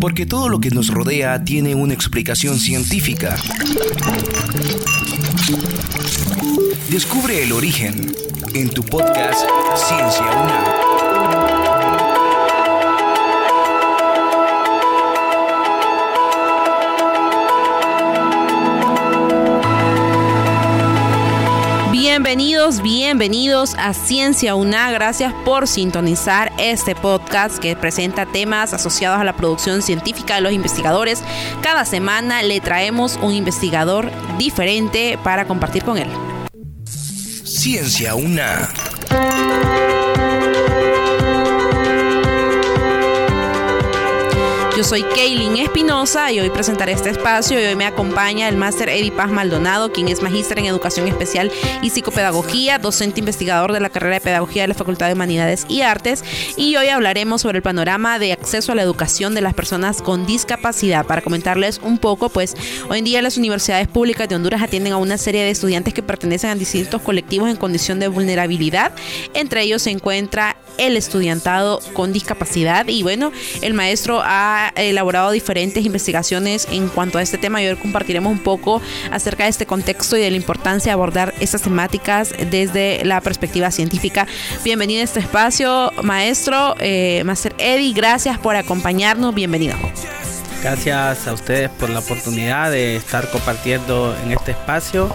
Porque todo lo que nos rodea tiene una explicación científica. Descubre el origen en tu podcast Ciencia UNAM. Bienvenidos, bienvenidos a Ciencia UNA. Gracias por sintonizar este podcast que presenta temas asociados a la producción científica de los investigadores. Cada semana le traemos un investigador diferente para compartir con él. Ciencia UNA. Soy Kaylin Espinosa y hoy presentaré este espacio hoy me acompaña el máster Eddie Paz Maldonado, quien es magíster en Educación Especial y Psicopedagogía, docente investigador de la carrera de Pedagogía de la Facultad de Humanidades y Artes y hoy hablaremos sobre el panorama de acceso a la educación de las personas con discapacidad. Para comentarles un poco, pues hoy en día las universidades públicas de Honduras atienden a una serie de estudiantes que pertenecen a distintos colectivos en condición de vulnerabilidad. Entre ellos se encuentra el estudiantado con discapacidad y bueno, el maestro ha elaborado diferentes investigaciones en cuanto a este tema y hoy compartiremos un poco acerca de este contexto y de la importancia de abordar estas temáticas desde la perspectiva científica. Bienvenido a este espacio, maestro, eh, Master Eddie, gracias por acompañarnos, bienvenido. Gracias a ustedes por la oportunidad de estar compartiendo en este espacio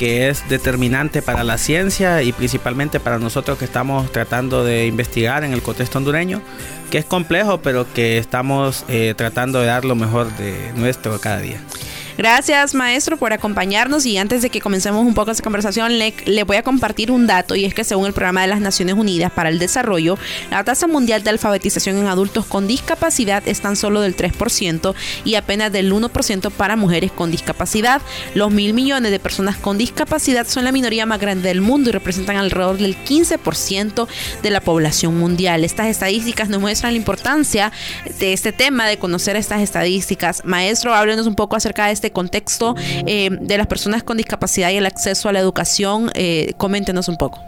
que es determinante para la ciencia y principalmente para nosotros que estamos tratando de investigar en el contexto hondureño, que es complejo, pero que estamos eh, tratando de dar lo mejor de nuestro cada día. Gracias, maestro, por acompañarnos. Y antes de que comencemos un poco esta conversación, le, voy a compartir un dato, y es que según el Programa de las Naciones Unidas para el Desarrollo, la tasa mundial de alfabetización en adultos con discapacidad es tan solo del 3% y apenas del 1% para mujeres con discapacidad. Los mil millones de personas con discapacidad son la minoría más grande del mundo y representan alrededor del 15% de la población mundial. Estas estadísticas nos muestran la importancia de este tema, de conocer estas estadísticas. Maestro, háblenos un poco acerca de este contexto eh, de las personas con discapacidad y el acceso a la educación. Eh, coméntenos un poco.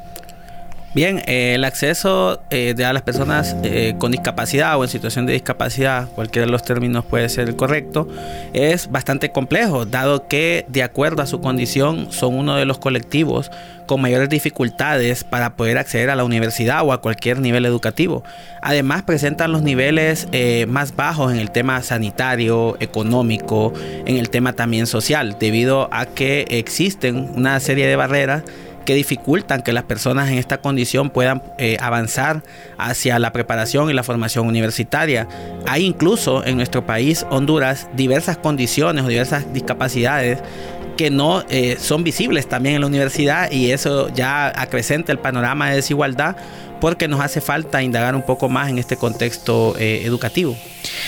Bien, eh, el acceso eh, de a las personas eh, con discapacidad o en situación de discapacidad, cualquiera de los términos puede ser el correcto, es bastante complejo, dado que de acuerdo a su condición son uno de los colectivos con mayores dificultades para poder acceder a la universidad o a cualquier nivel educativo. Además presentan los niveles más bajos en el tema sanitario, económico, en el tema también social, debido a que existen una serie de barreras que dificultan que las personas en esta condición puedan eh, avanzar hacia la preparación y la formación universitaria. Hay incluso en nuestro país, Honduras, diversas condiciones o diversas discapacidades que no eh, son visibles también en la universidad y eso ya acrecenta el panorama de desigualdad porque nos hace falta indagar un poco más en este contexto eh, educativo.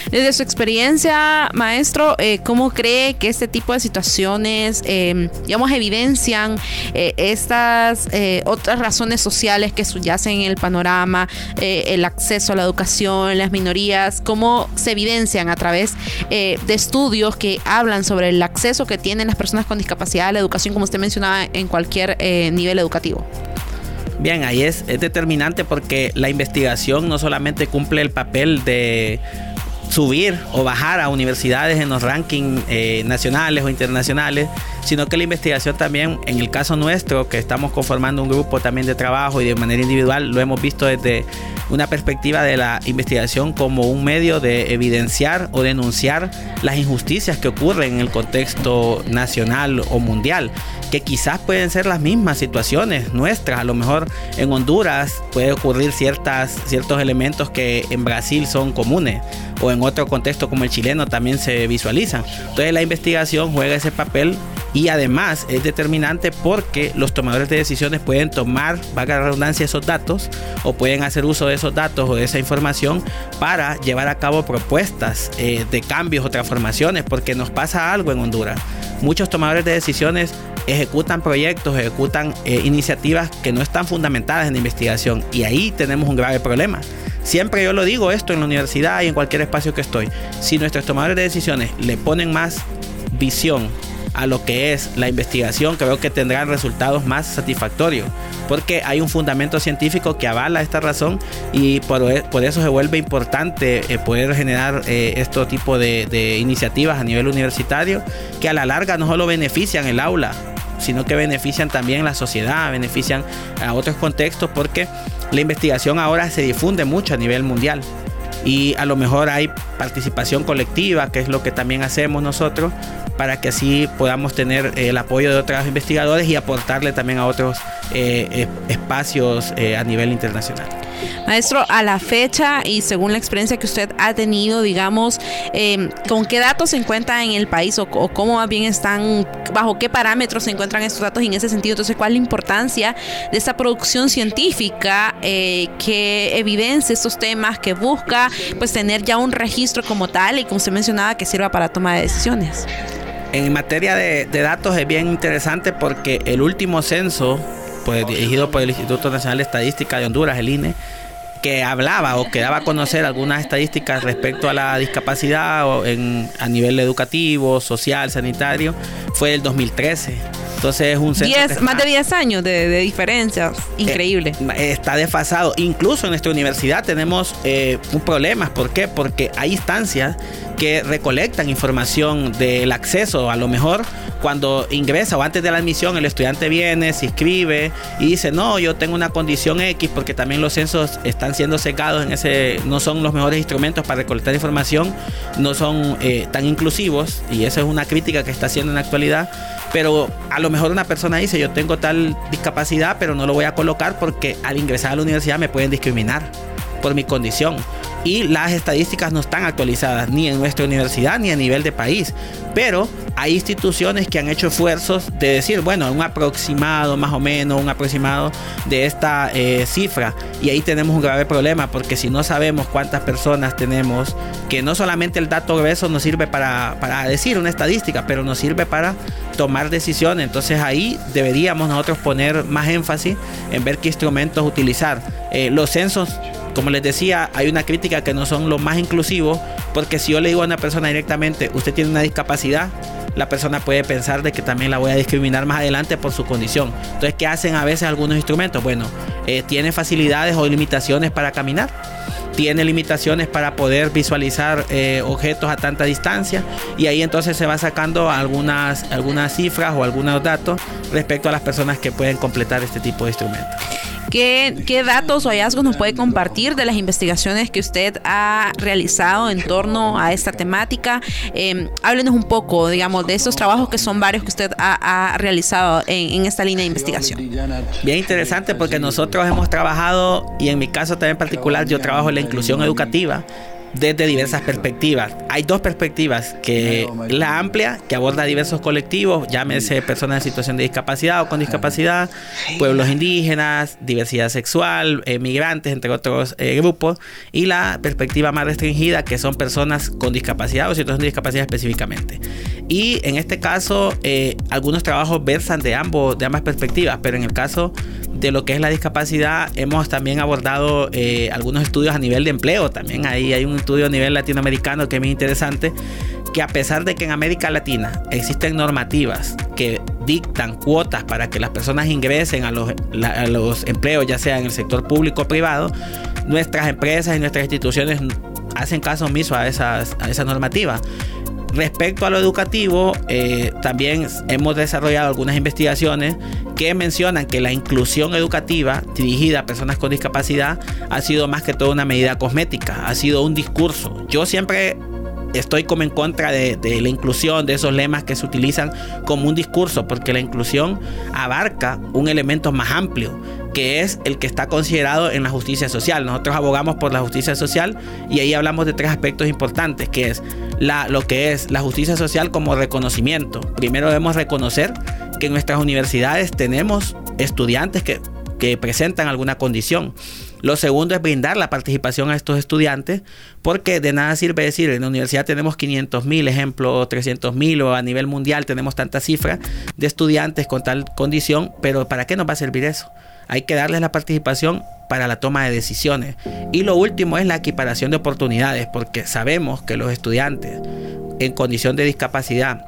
Desde su experiencia, maestro, eh, ¿cómo cree que este tipo de situaciones, eh, evidencian estas otras razones sociales que subyacen en el panorama, el acceso a la educación, las minorías, cómo se evidencian a través de estudios que hablan sobre el acceso que tienen las personas con discapacidad a la educación, como usted mencionaba, en cualquier nivel educativo? Bien, ahí es, es determinante porque la investigación no solamente cumple el papel de subir o bajar a universidades en los rankings eh, nacionales o internacionales, sino que la investigación también, en el caso nuestro, que estamos conformando un grupo también de trabajo y de manera individual, lo hemos visto desde una perspectiva de la investigación como un medio de evidenciar o denunciar las injusticias que ocurren en el contexto nacional o mundial que quizás pueden ser las mismas situaciones nuestras. A lo mejor en Honduras puede ocurrir ciertas, ciertos elementos que en Brasil son comunes o en otro contexto como el chileno también se visualizan. Entonces la investigación juega ese papel y además es determinante porque los tomadores de decisiones pueden tomar, valga la redundancia, esos datos o pueden hacer uso de esos datos o de esa información para llevar a cabo propuestas eh, de cambios o transformaciones porque nos pasa algo en Honduras. Muchos tomadores de decisiones ejecutan proyectos, ejecutan eh, iniciativas que no están fundamentadas en investigación y ahí tenemos un grave problema. Siempre yo lo digo esto en la universidad y en cualquier espacio que estoy. Si nuestros tomadores de decisiones le ponen más visión a lo que es la investigación, creo que tendrán resultados más satisfactorios. porque hay un fundamento científico que avala esta razón y por, e, eso se vuelve importante eh, poder generar eh, este tipo de, de iniciativas a nivel universitario que a la larga no solo benefician el aula, sino que benefician también la sociedad, benefician a otros contextos porque la investigación ahora se difunde mucho a nivel mundial y a lo mejor hay participación colectiva, que es lo que también hacemos nosotros, para que así podamos tener el apoyo de otros investigadores y aportarle también a otros eh, espacios eh, a nivel internacional. Maestro, a la fecha y según la experiencia que usted ha tenido, digamos, em, ¿con qué datos se encuentra en el país o, cómo más bien están, bajo qué parámetros se encuentran estos datos en ese sentido? Entonces, ¿cuál es la importancia de esta producción científica eh, que evidencia estos temas, que busca pues tener ya un registro como tal y como usted mencionaba, que sirva para toma de decisiones? En materia de, de datos es bien interesante porque el último censo pues, dirigido por el Instituto Nacional de Estadística de Honduras, el INE, que hablaba o que daba a conocer algunas estadísticas respecto a la discapacidad o en, a nivel educativo, social, sanitario, fue el 2013. Entonces es un censo más de 10 años de, diferencia, increíble. Eh, está desfasado. Incluso en nuestra universidad tenemos eh, un problema. ¿Por qué? Porque hay instancias que recolectan información del acceso. A lo mejor cuando ingresa o antes de la admisión el estudiante viene, se inscribe y dice, no, yo tengo una condición X porque también los censos están siendo secados en ese, no son los mejores instrumentos para recolectar información, no son eh, tan inclusivos y esa es una crítica que está haciendo en la actualidad. Pero a lo mejor una persona dice, yo tengo tal discapacidad, pero no lo voy a colocar porque al ingresar a la universidad me pueden discriminar por mi condición y las estadísticas no están actualizadas ni en nuestra universidad ni a nivel de país. Pero hay instituciones que han hecho esfuerzos de decir, bueno, un aproximado más o menos, un aproximado de esta eh, cifra. Y ahí tenemos un grave problema porque si no sabemos cuántas personas tenemos, que no solamente el dato grueso nos sirve para, para decir una estadística, pero nos sirve para tomar decisiones. Entonces ahí deberíamos nosotros poner más énfasis en ver qué instrumentos utilizar. Eh, los censos como les decía, hay una crítica que no son los más inclusivos, porque si yo le digo a una persona directamente, usted tiene una discapacidad, la persona puede pensar de que también la voy a discriminar más adelante por su condición. Entonces, ¿qué hacen a veces algunos instrumentos? Bueno, eh, tiene facilidades o limitaciones para caminar tiene limitaciones para poder visualizar eh, objetos a tanta distancia y ahí entonces se va sacando algunas, algunas cifras o algunos datos respecto a las personas que pueden completar este tipo de instrumentos. ¿Qué, datos o hallazgos nos puede compartir de las investigaciones que usted ha realizado en torno a esta temática? Eh, háblenos un poco, digamos, de estos trabajos que son varios que usted ha, realizado en, esta línea de investigación. Bien interesante porque nosotros hemos trabajado, y en mi caso también en particular, yo trabajo en la inclusión educativa desde diversas perspectivas. Hay dos perspectivas, que la amplia, que aborda diversos colectivos, llámese personas en situación de discapacidad o con discapacidad, pueblos indígenas, diversidad sexual, migrantes, entre otros eh, grupos, y la perspectiva más restringida, que son personas con discapacidad o situación de discapacidad específicamente. Y en este caso, eh, algunos trabajos versan de, ambos, de ambas perspectivas, pero en el caso de lo que es la discapacidad, hemos también abordado eh, algunos estudios a nivel de empleo. También ahí hay un estudio a nivel latinoamericano que es muy interesante, que a pesar de que en América Latina existen normativas que dictan cuotas para que las personas ingresen a los, a los empleos, ya sea en el sector público o privado, nuestras empresas y nuestras instituciones hacen caso omiso a esas, a. Respecto a lo educativo, eh, también hemos desarrollado algunas investigaciones que mencionan que la inclusión educativa dirigida a personas con discapacidad ha sido más que todo una medida cosmética, ha sido un discurso. Yo siempre estoy como en contra de, la inclusión, de esos lemas que se utilizan como un discurso, porque la inclusión abarca un elemento más amplio que es el que está considerado en la justicia social. Nosotros abogamos por la justicia social y ahí hablamos de tres aspectos importantes, que es lo que es la justicia social como reconocimiento. Primero debemos reconocer que en nuestras universidades tenemos estudiantes que presentan alguna condición. Lo segundo es brindar la participación a estos estudiantes, porque de nada sirve decir, en la universidad tenemos 500 mil ejemplos, 300 mil o a nivel mundial tenemos tanta cifra de estudiantes con tal condición, pero ¿para qué nos va a servir eso? Hay que darles la participación para la toma de decisiones. Y lo último es la equiparación de oportunidades, porque sabemos que los estudiantes en condición de discapacidad,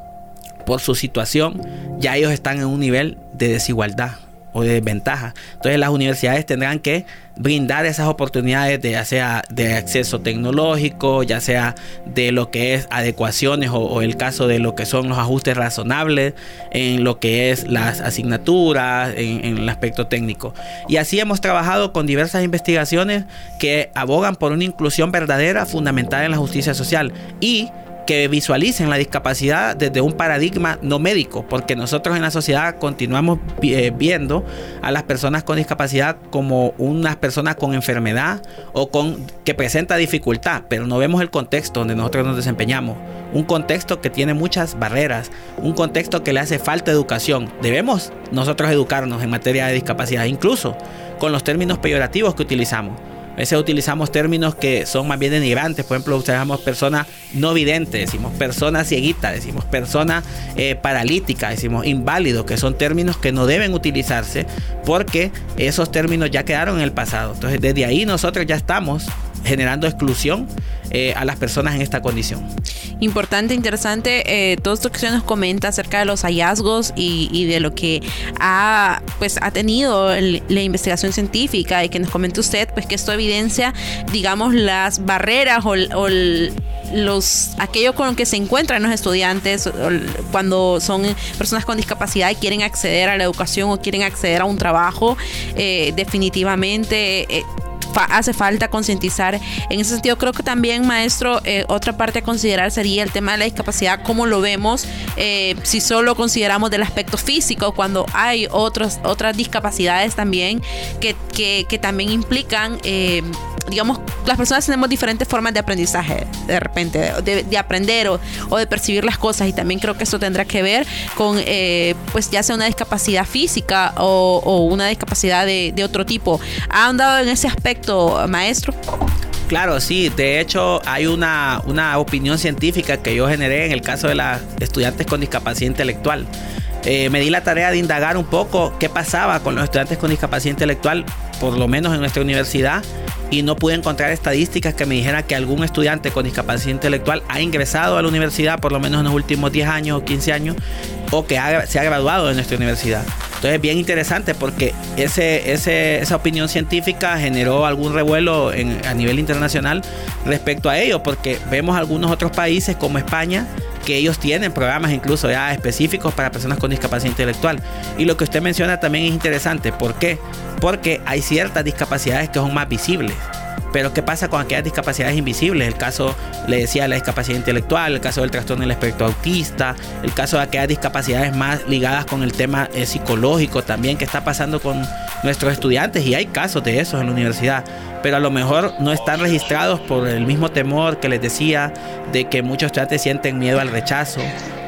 por su situación, ya ellos están en un nivel de desigualdad o de desventaja. Entonces las universidades tendrán que brindar esas oportunidades de ya sea de acceso tecnológico, ya sea de lo que es adecuaciones o, el caso de lo que son los ajustes razonables en lo que es las asignaturas, en, el aspecto técnico. Y así hemos trabajado con diversas investigaciones que abogan por una inclusión verdadera fundamentada en la justicia social y que visualicen la discapacidad desde un paradigma no médico, porque nosotros en la sociedad continuamos eh, viendo a las personas con discapacidad como unas personas con enfermedad o con que presenta dificultad, pero no vemos el contexto donde nosotros nos desempeñamos, un contexto que tiene muchas barreras, un contexto que le hace falta educación. Debemos nosotros educarnos en materia de discapacidad, incluso con los términos peyorativos que utilizamos. A veces utilizamos términos que son más bien denigrantes. Por ejemplo, utilizamos personas no videntes, decimos personas cieguitas, decimos personas eh, paralíticas, decimos inválidos, que son términos que no deben utilizarse porque esos términos ya quedaron en el pasado. Entonces, desde ahí nosotros ya estamos generando exclusión eh, a las personas en esta condición. Importante, interesante eh, todo esto que se nos comenta acerca de los hallazgos y, de lo que ha, pues, ha tenido la investigación científica y que nos comente usted, pues que esto evidencia, digamos, las barreras o, los aquello con lo que se encuentran los estudiantes cuando son personas con discapacidad y quieren acceder a la educación o quieren acceder a un trabajo eh, definitivamente hace falta concientizar. En ese sentido, creo que también, maestro, eh, otra parte a considerar sería el tema de la discapacidad, cómo lo vemos, eh, si solo consideramos del aspecto físico, cuando hay otros, otras discapacidades también que, que, también implican... Eh, digamos, las personas tenemos diferentes formas de aprendizaje, de repente, de, aprender o, de percibir las cosas. Y también creo que eso tendrá que ver con, eh, pues, ya sea una discapacidad física o, una discapacidad de, otro tipo. ¿Ha andado en ese aspecto, maestro? Claro, sí. De hecho, hay una, una opinión científica que yo generé en el caso de las estudiantes con discapacidad intelectual. Eh, me di la tarea de indagar un poco qué pasaba con los estudiantes con discapacidad intelectual, por lo menos en nuestra universidad, y no pude encontrar estadísticas que me dijeran que algún estudiante con discapacidad intelectual ha ingresado a la universidad por lo menos en los últimos 10 años o 15 años o que se ha graduado de nuestra universidad. Entonces es bien interesante porque esa opinión científica generó algún revuelo a nivel internacional respecto a ello, porque vemos algunos otros países como España que ellos tienen programas incluso ya específicos para personas con discapacidad intelectual. Y lo que usted menciona también es interesante. ¿Por qué? Porque hay ciertas discapacidades que son más visibles. Pero ¿qué pasa con aquellas discapacidades invisibles? El caso, le decía, la discapacidad intelectual, el caso del trastorno del espectro autista, el caso de aquellas discapacidades más ligadas con el tema eh, psicológico también que está pasando con nuestros estudiantes y hay casos de esos en la universidad pero a lo mejor no están registrados por el mismo temor que les decía de que muchos estudiantes sienten miedo al rechazo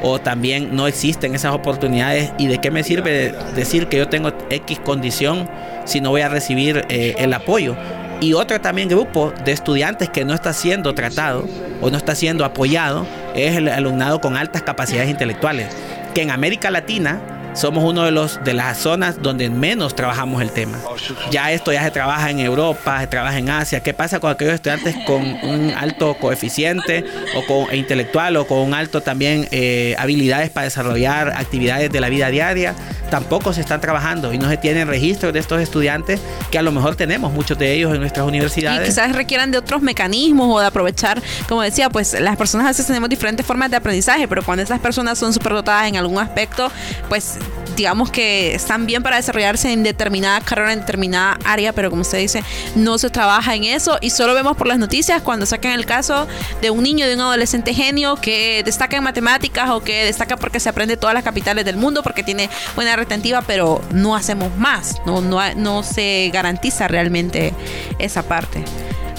o también no existen esas oportunidades y de qué me sirve decir que yo tengo X condición si no voy a recibir eh, el apoyo. Y otro también grupo de estudiantes que no está siendo tratado o no está siendo apoyado es el alumnado con altas capacidades intelectuales, que en América Latina somos uno de los de las zonas donde menos trabajamos el tema. Ya esto ya se trabaja en Europa, se trabaja en Asia. ¿Qué pasa con aquellos estudiantes con un alto coeficiente o con e intelectual o con un alto también eh, habilidades para desarrollar actividades de la vida diaria? Tampoco se están trabajando y no se tienen registros de estos estudiantes que a lo mejor tenemos muchos de ellos en nuestras universidades. Y quizás requieran de otros mecanismos o de aprovechar, como decía, pues las personas a veces tenemos diferentes formas de aprendizaje, pero cuando esas personas son superdotadas en algún aspecto, pues digamos que están bien para desarrollarse en determinada carrera, en determinada área, pero como usted dice, no se trabaja en eso y solo vemos por las noticias cuando sacan el caso de un niño, de un adolescente genio que destaca en matemáticas o que destaca porque se aprende todas las capitales del mundo, porque tiene buena retentiva, pero no hacemos más, no, no, no se garantiza realmente esa parte.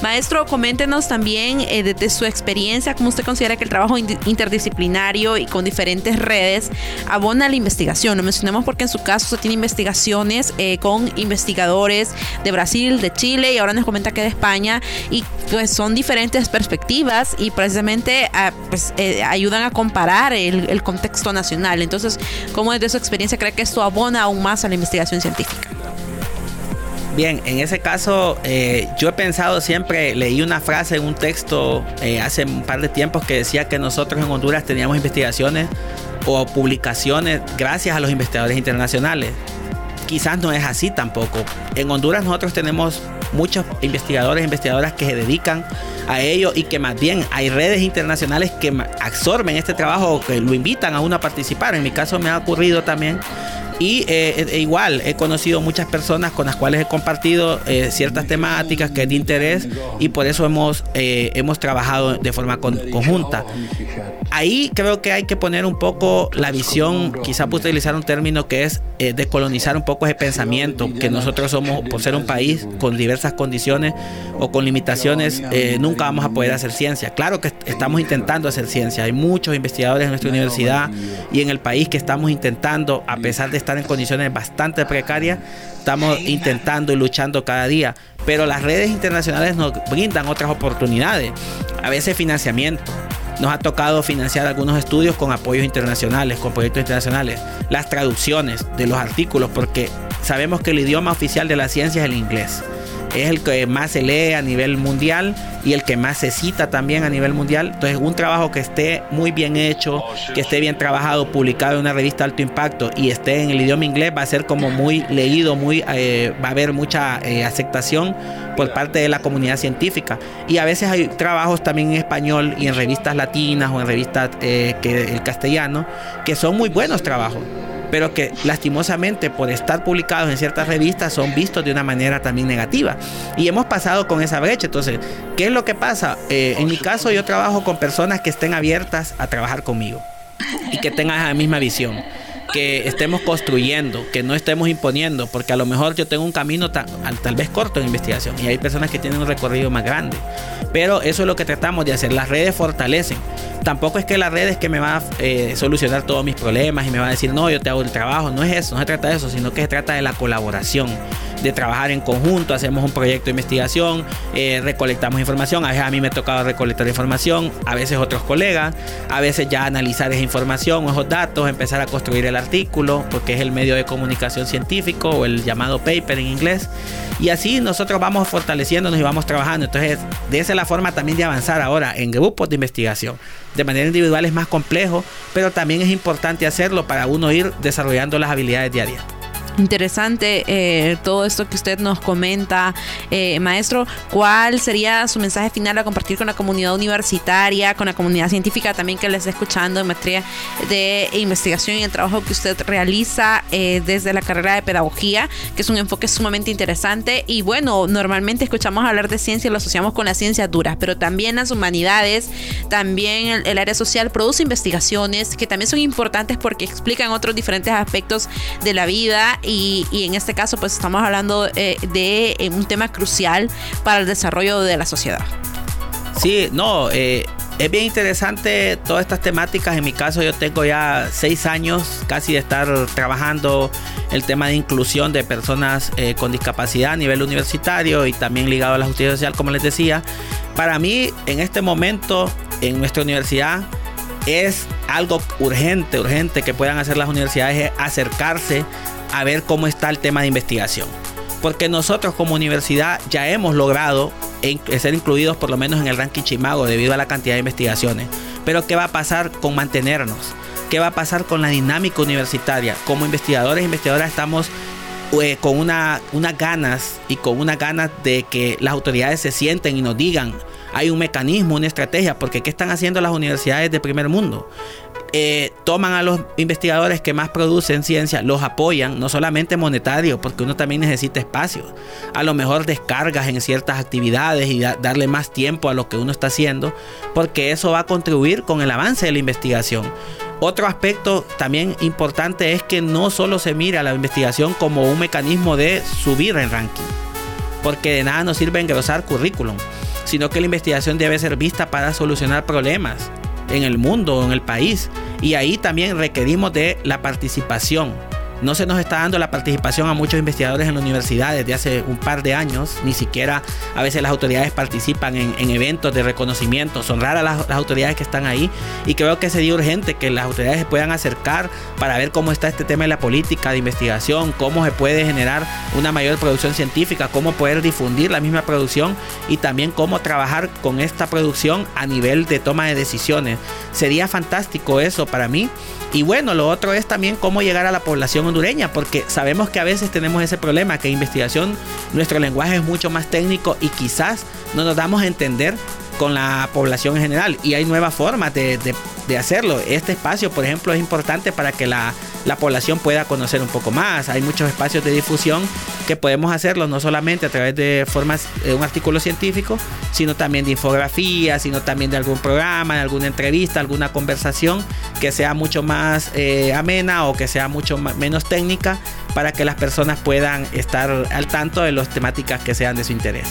Maestro, coméntenos también eh, desde su experiencia, cómo usted considera que el trabajo interdisciplinario y con diferentes redes abona la investigación. Lo mencionamos porque en su caso usted tiene investigaciones eh, con investigadores de Brasil, de Chile y ahora nos comenta que de España y pues son diferentes perspectivas y precisamente ah, pues, eh, ayudan a comparar el, el contexto nacional. Entonces, ¿cómo desde su experiencia cree que esto abona aún más a la investigación científica? Bien, en ese caso eh, yo he pensado siempre, leí una frase en un texto eh, hace un par de tiempos que decía que nosotros en Honduras teníamos investigaciones o publicaciones gracias a los investigadores internacionales. quizás no es así tampoco. En Honduras nosotros tenemos muchos investigadores e investigadoras que se dedican a ello y que más bien hay redes internacionales que absorben este trabajo, que lo invitan a uno a participar. En mi caso me ha ocurrido también y eh, e igual he conocido muchas personas con las cuales he compartido eh, ciertas temáticas que es de interés y por eso hemos, eh, hemos trabajado de forma conjunta. Ahí creo que hay que poner un poco la visión, quizá puedo utilizar un término que es descolonizar un poco ese pensamiento, que nosotros somos, por ser un país con diversas condiciones o con limitaciones, nunca vamos a poder hacer ciencia. Claro que estamos intentando hacer ciencia, hay muchos investigadores en nuestra universidad y en el país que estamos intentando, a pesar de en condiciones bastante precarias, estamos intentando y luchando cada día. Pero las redes internacionales nos brindan otras oportunidades, a veces financiamiento. Nos ha tocado financiar algunos estudios con apoyos internacionales, con proyectos internacionales, las traducciones de los artículos, porque sabemos que el idioma oficial de la ciencia es el inglés es el que más se lee a nivel mundial y el que más se cita también a nivel mundial. Entonces, un trabajo que esté muy bien hecho, que esté bien trabajado, publicado en una revista de alto impacto y esté en el idioma inglés, va a ser como muy leído, muy, eh, va a haber mucha eh, aceptación por parte de la comunidad científica. Y a veces hay trabajos también en español y en revistas latinas o en revistas eh, que el castellano, que son muy buenos trabajos pero que lastimosamente por estar publicados en ciertas revistas son vistos de una manera también negativa. Y hemos pasado con esa brecha. Entonces, ¿qué es lo que pasa? Eh, en mi caso yo trabajo con personas que estén abiertas a trabajar conmigo y que tengan la misma visión que estemos construyendo, que no estemos imponiendo, porque a lo mejor yo tengo un camino tal, tal vez corto en investigación y hay personas que tienen un recorrido más grande. Pero eso es lo que tratamos de hacer. Las redes fortalecen tampoco es que la red es que me va a eh, solucionar todos mis problemas y me va a decir, no, yo te hago el trabajo. No es eso, no se trata de eso, sino que se trata de la colaboración, de trabajar en conjunto. Hacemos un proyecto de investigación, eh, recolectamos información. A veces a mí me ha tocado recolectar información, a veces otros colegas, a veces ya analizar esa información esos datos, empezar a construir el artículo, porque es el medio de comunicación científico o el llamado paper en inglés. Y así nosotros vamos fortaleciéndonos y vamos trabajando. Entonces, de esa es la forma también de avanzar ahora en grupos de investigación de manera individual es más complejo, pero también es importante hacerlo para uno ir desarrollando las habilidades diarias. Interesante eh, todo esto que usted nos comenta, eh, maestro. ¿Cuál sería su mensaje final a compartir con la comunidad universitaria, con la comunidad científica también que les está escuchando en materia de investigación y el trabajo que usted realiza eh, desde la carrera de pedagogía, que es un enfoque sumamente interesante? Y bueno, normalmente escuchamos hablar de ciencia y lo asociamos con las ciencias duras, pero también las humanidades, también el, área social produce investigaciones que también son importantes porque explican otros diferentes aspectos de la vida y, en este caso pues estamos hablando eh, de eh, un tema crucial para el desarrollo de la sociedad. Sí, no, eh, es bien interesante todas estas temáticas. En mi caso yo tengo ya seis años casi de estar trabajando el tema de inclusión de personas con discapacidad a nivel universitario y también ligado a la justicia social, como les decía. Para mí en este momento en nuestra universidad es algo urgente, urgente que puedan hacer las universidades acercarse a ver cómo está el tema de investigación. Porque nosotros como universidad ya hemos logrado ser incluidos por lo menos en el ranking Chimago debido a la cantidad de investigaciones. Pero ¿qué va a pasar con mantenernos? ¿Qué va a pasar con la dinámica universitaria? Como investigadores e investigadoras estamos eh, con una, unas ganas y con unas ganas de que las autoridades se sienten y nos digan, hay un mecanismo, una estrategia, porque ¿qué están haciendo las universidades de primer mundo? Eh, toman a los investigadores que más producen ciencia, los apoyan, no solamente monetario, porque uno también necesita espacio. A lo mejor descargas en ciertas actividades y darle más tiempo a lo que uno está haciendo, porque eso va a contribuir con el avance de la investigación. Otro aspecto también importante es que no solo se mira la investigación como un mecanismo de subir el ranking, porque de nada nos sirve engrosar currículum, sino que la investigación debe ser vista para solucionar problemas en el mundo, en el país. Y ahí también requerimos de la participación no se nos está dando la participación a muchos investigadores en la universidad desde hace un par de años. Ni siquiera a veces las autoridades participan en, eventos de reconocimiento. Son raras las, autoridades que están ahí. Y creo que sería urgente que las autoridades se puedan acercar para ver cómo está este tema de la política de investigación, cómo se puede generar una mayor producción científica, cómo poder difundir la misma producción y también cómo trabajar con esta producción a nivel de toma de decisiones. Sería fantástico eso para mí. Y bueno, lo otro es también cómo llegar a la población hondureña, porque sabemos que a veces tenemos ese problema, que investigación, nuestro lenguaje es mucho más técnico y quizás no nos damos a entender con la población en general. Y hay nuevas formas de, hacerlo. Este espacio, por ejemplo, es importante para que la, población pueda conocer un poco más. Hay muchos espacios de difusión que podemos hacerlo no solamente a través de formas de un artículo científico, sino también de infografía, sino también de algún programa, de alguna entrevista, alguna conversación que sea mucho más eh, amena o que sea mucho menos técnica para que las personas puedan estar al tanto de las temáticas que sean de su interés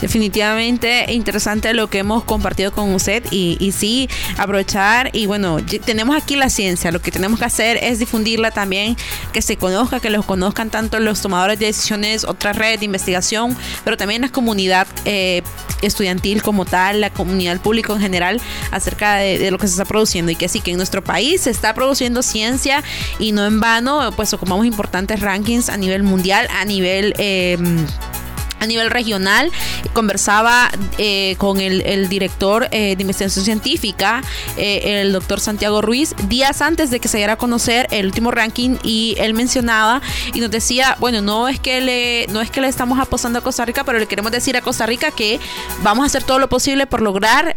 definitivamente interesante lo que hemos compartido con usted y, sí, aprovechar y bueno, tenemos aquí la ciencia, lo que tenemos que hacer es difundirla también, que se conozca, que los conozcan tanto los tomadores de decisiones, otra red de investigación, pero también la comunidad eh, estudiantil como tal, la comunidad pública en general, acerca de, lo que se está produciendo y que sí, que en nuestro país se está produciendo ciencia y no en vano, pues ocupamos importantes rankings a nivel mundial, a nivel... Eh, a nivel regional. Conversaba eh, con el, director eh, de investigación científica, eh, el doctor Santiago Ruiz, días antes de que se diera a conocer el último ranking y él mencionaba y nos decía, bueno, no es que le, no es que le estamos apostando a Costa Rica, pero le queremos decir a Costa Rica que vamos a hacer todo lo posible por lograr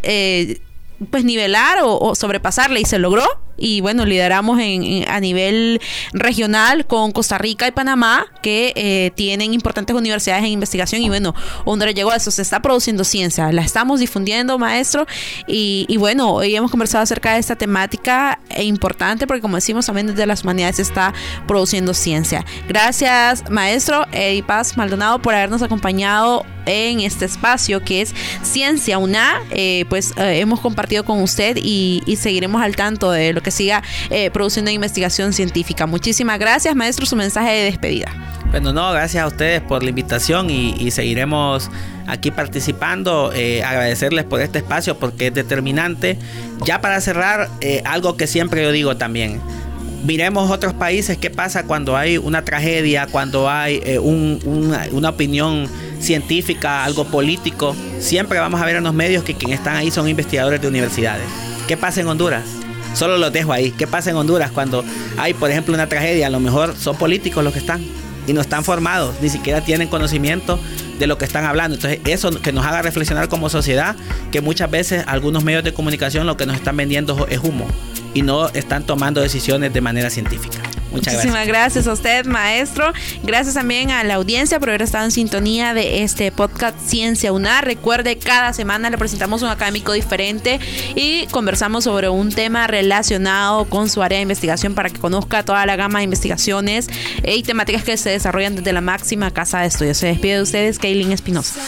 pues nivelar o, sobrepasarle y se logró y bueno lideramos en, a nivel regional con Costa Rica y Panamá que eh, tienen importantes universidades en investigación y bueno Honduras llegó a eso se está produciendo ciencia la estamos difundiendo maestro y, y bueno hoy hemos conversado acerca de esta temática e importante porque como decimos también desde las humanidades está produciendo ciencia gracias maestro y Paz Maldonado por habernos acompañado en este espacio que es Ciencia UNA. Eh, pues eh, hemos compartido con usted y, seguiremos al tanto de lo que siga eh, produciendo investigación científica. Muchísimas gracias, maestro, su mensaje de despedida. Bueno, no, gracias a ustedes por la invitación y, seguiremos aquí participando. agradecerles por este espacio porque es determinante. Ya para cerrar, algo que siempre yo digo también miremos otros países, qué pasa cuando hay una tragedia, cuando hay una, opinión científica, algo político, siempre vamos a ver en los medios que quienes están ahí son investigadores de universidades. ¿Qué pasa en Honduras? Solo los dejo ahí. ¿Qué pasa en Honduras cuando hay, por ejemplo, una tragedia? A lo mejor son políticos los que están y no están formados, ni siquiera tienen conocimiento de lo que están hablando. Entonces, eso que nos haga reflexionar como sociedad, que muchas veces algunos medios de comunicación lo que nos están vendiendo es humo y no están tomando decisiones de manera científica. Muchas Muchísimas gracias. a usted, maestro. Gracias también a la audiencia por haber estado en sintonía de este podcast Ciencia UNA. Recuerde, cada semana le presentamos un académico diferente y conversamos sobre un tema relacionado con su área de investigación para que conozca toda la gama de investigaciones y temáticas que se desarrollan desde la máxima casa de estudios. Se despide de ustedes, Kaylin Espinosa.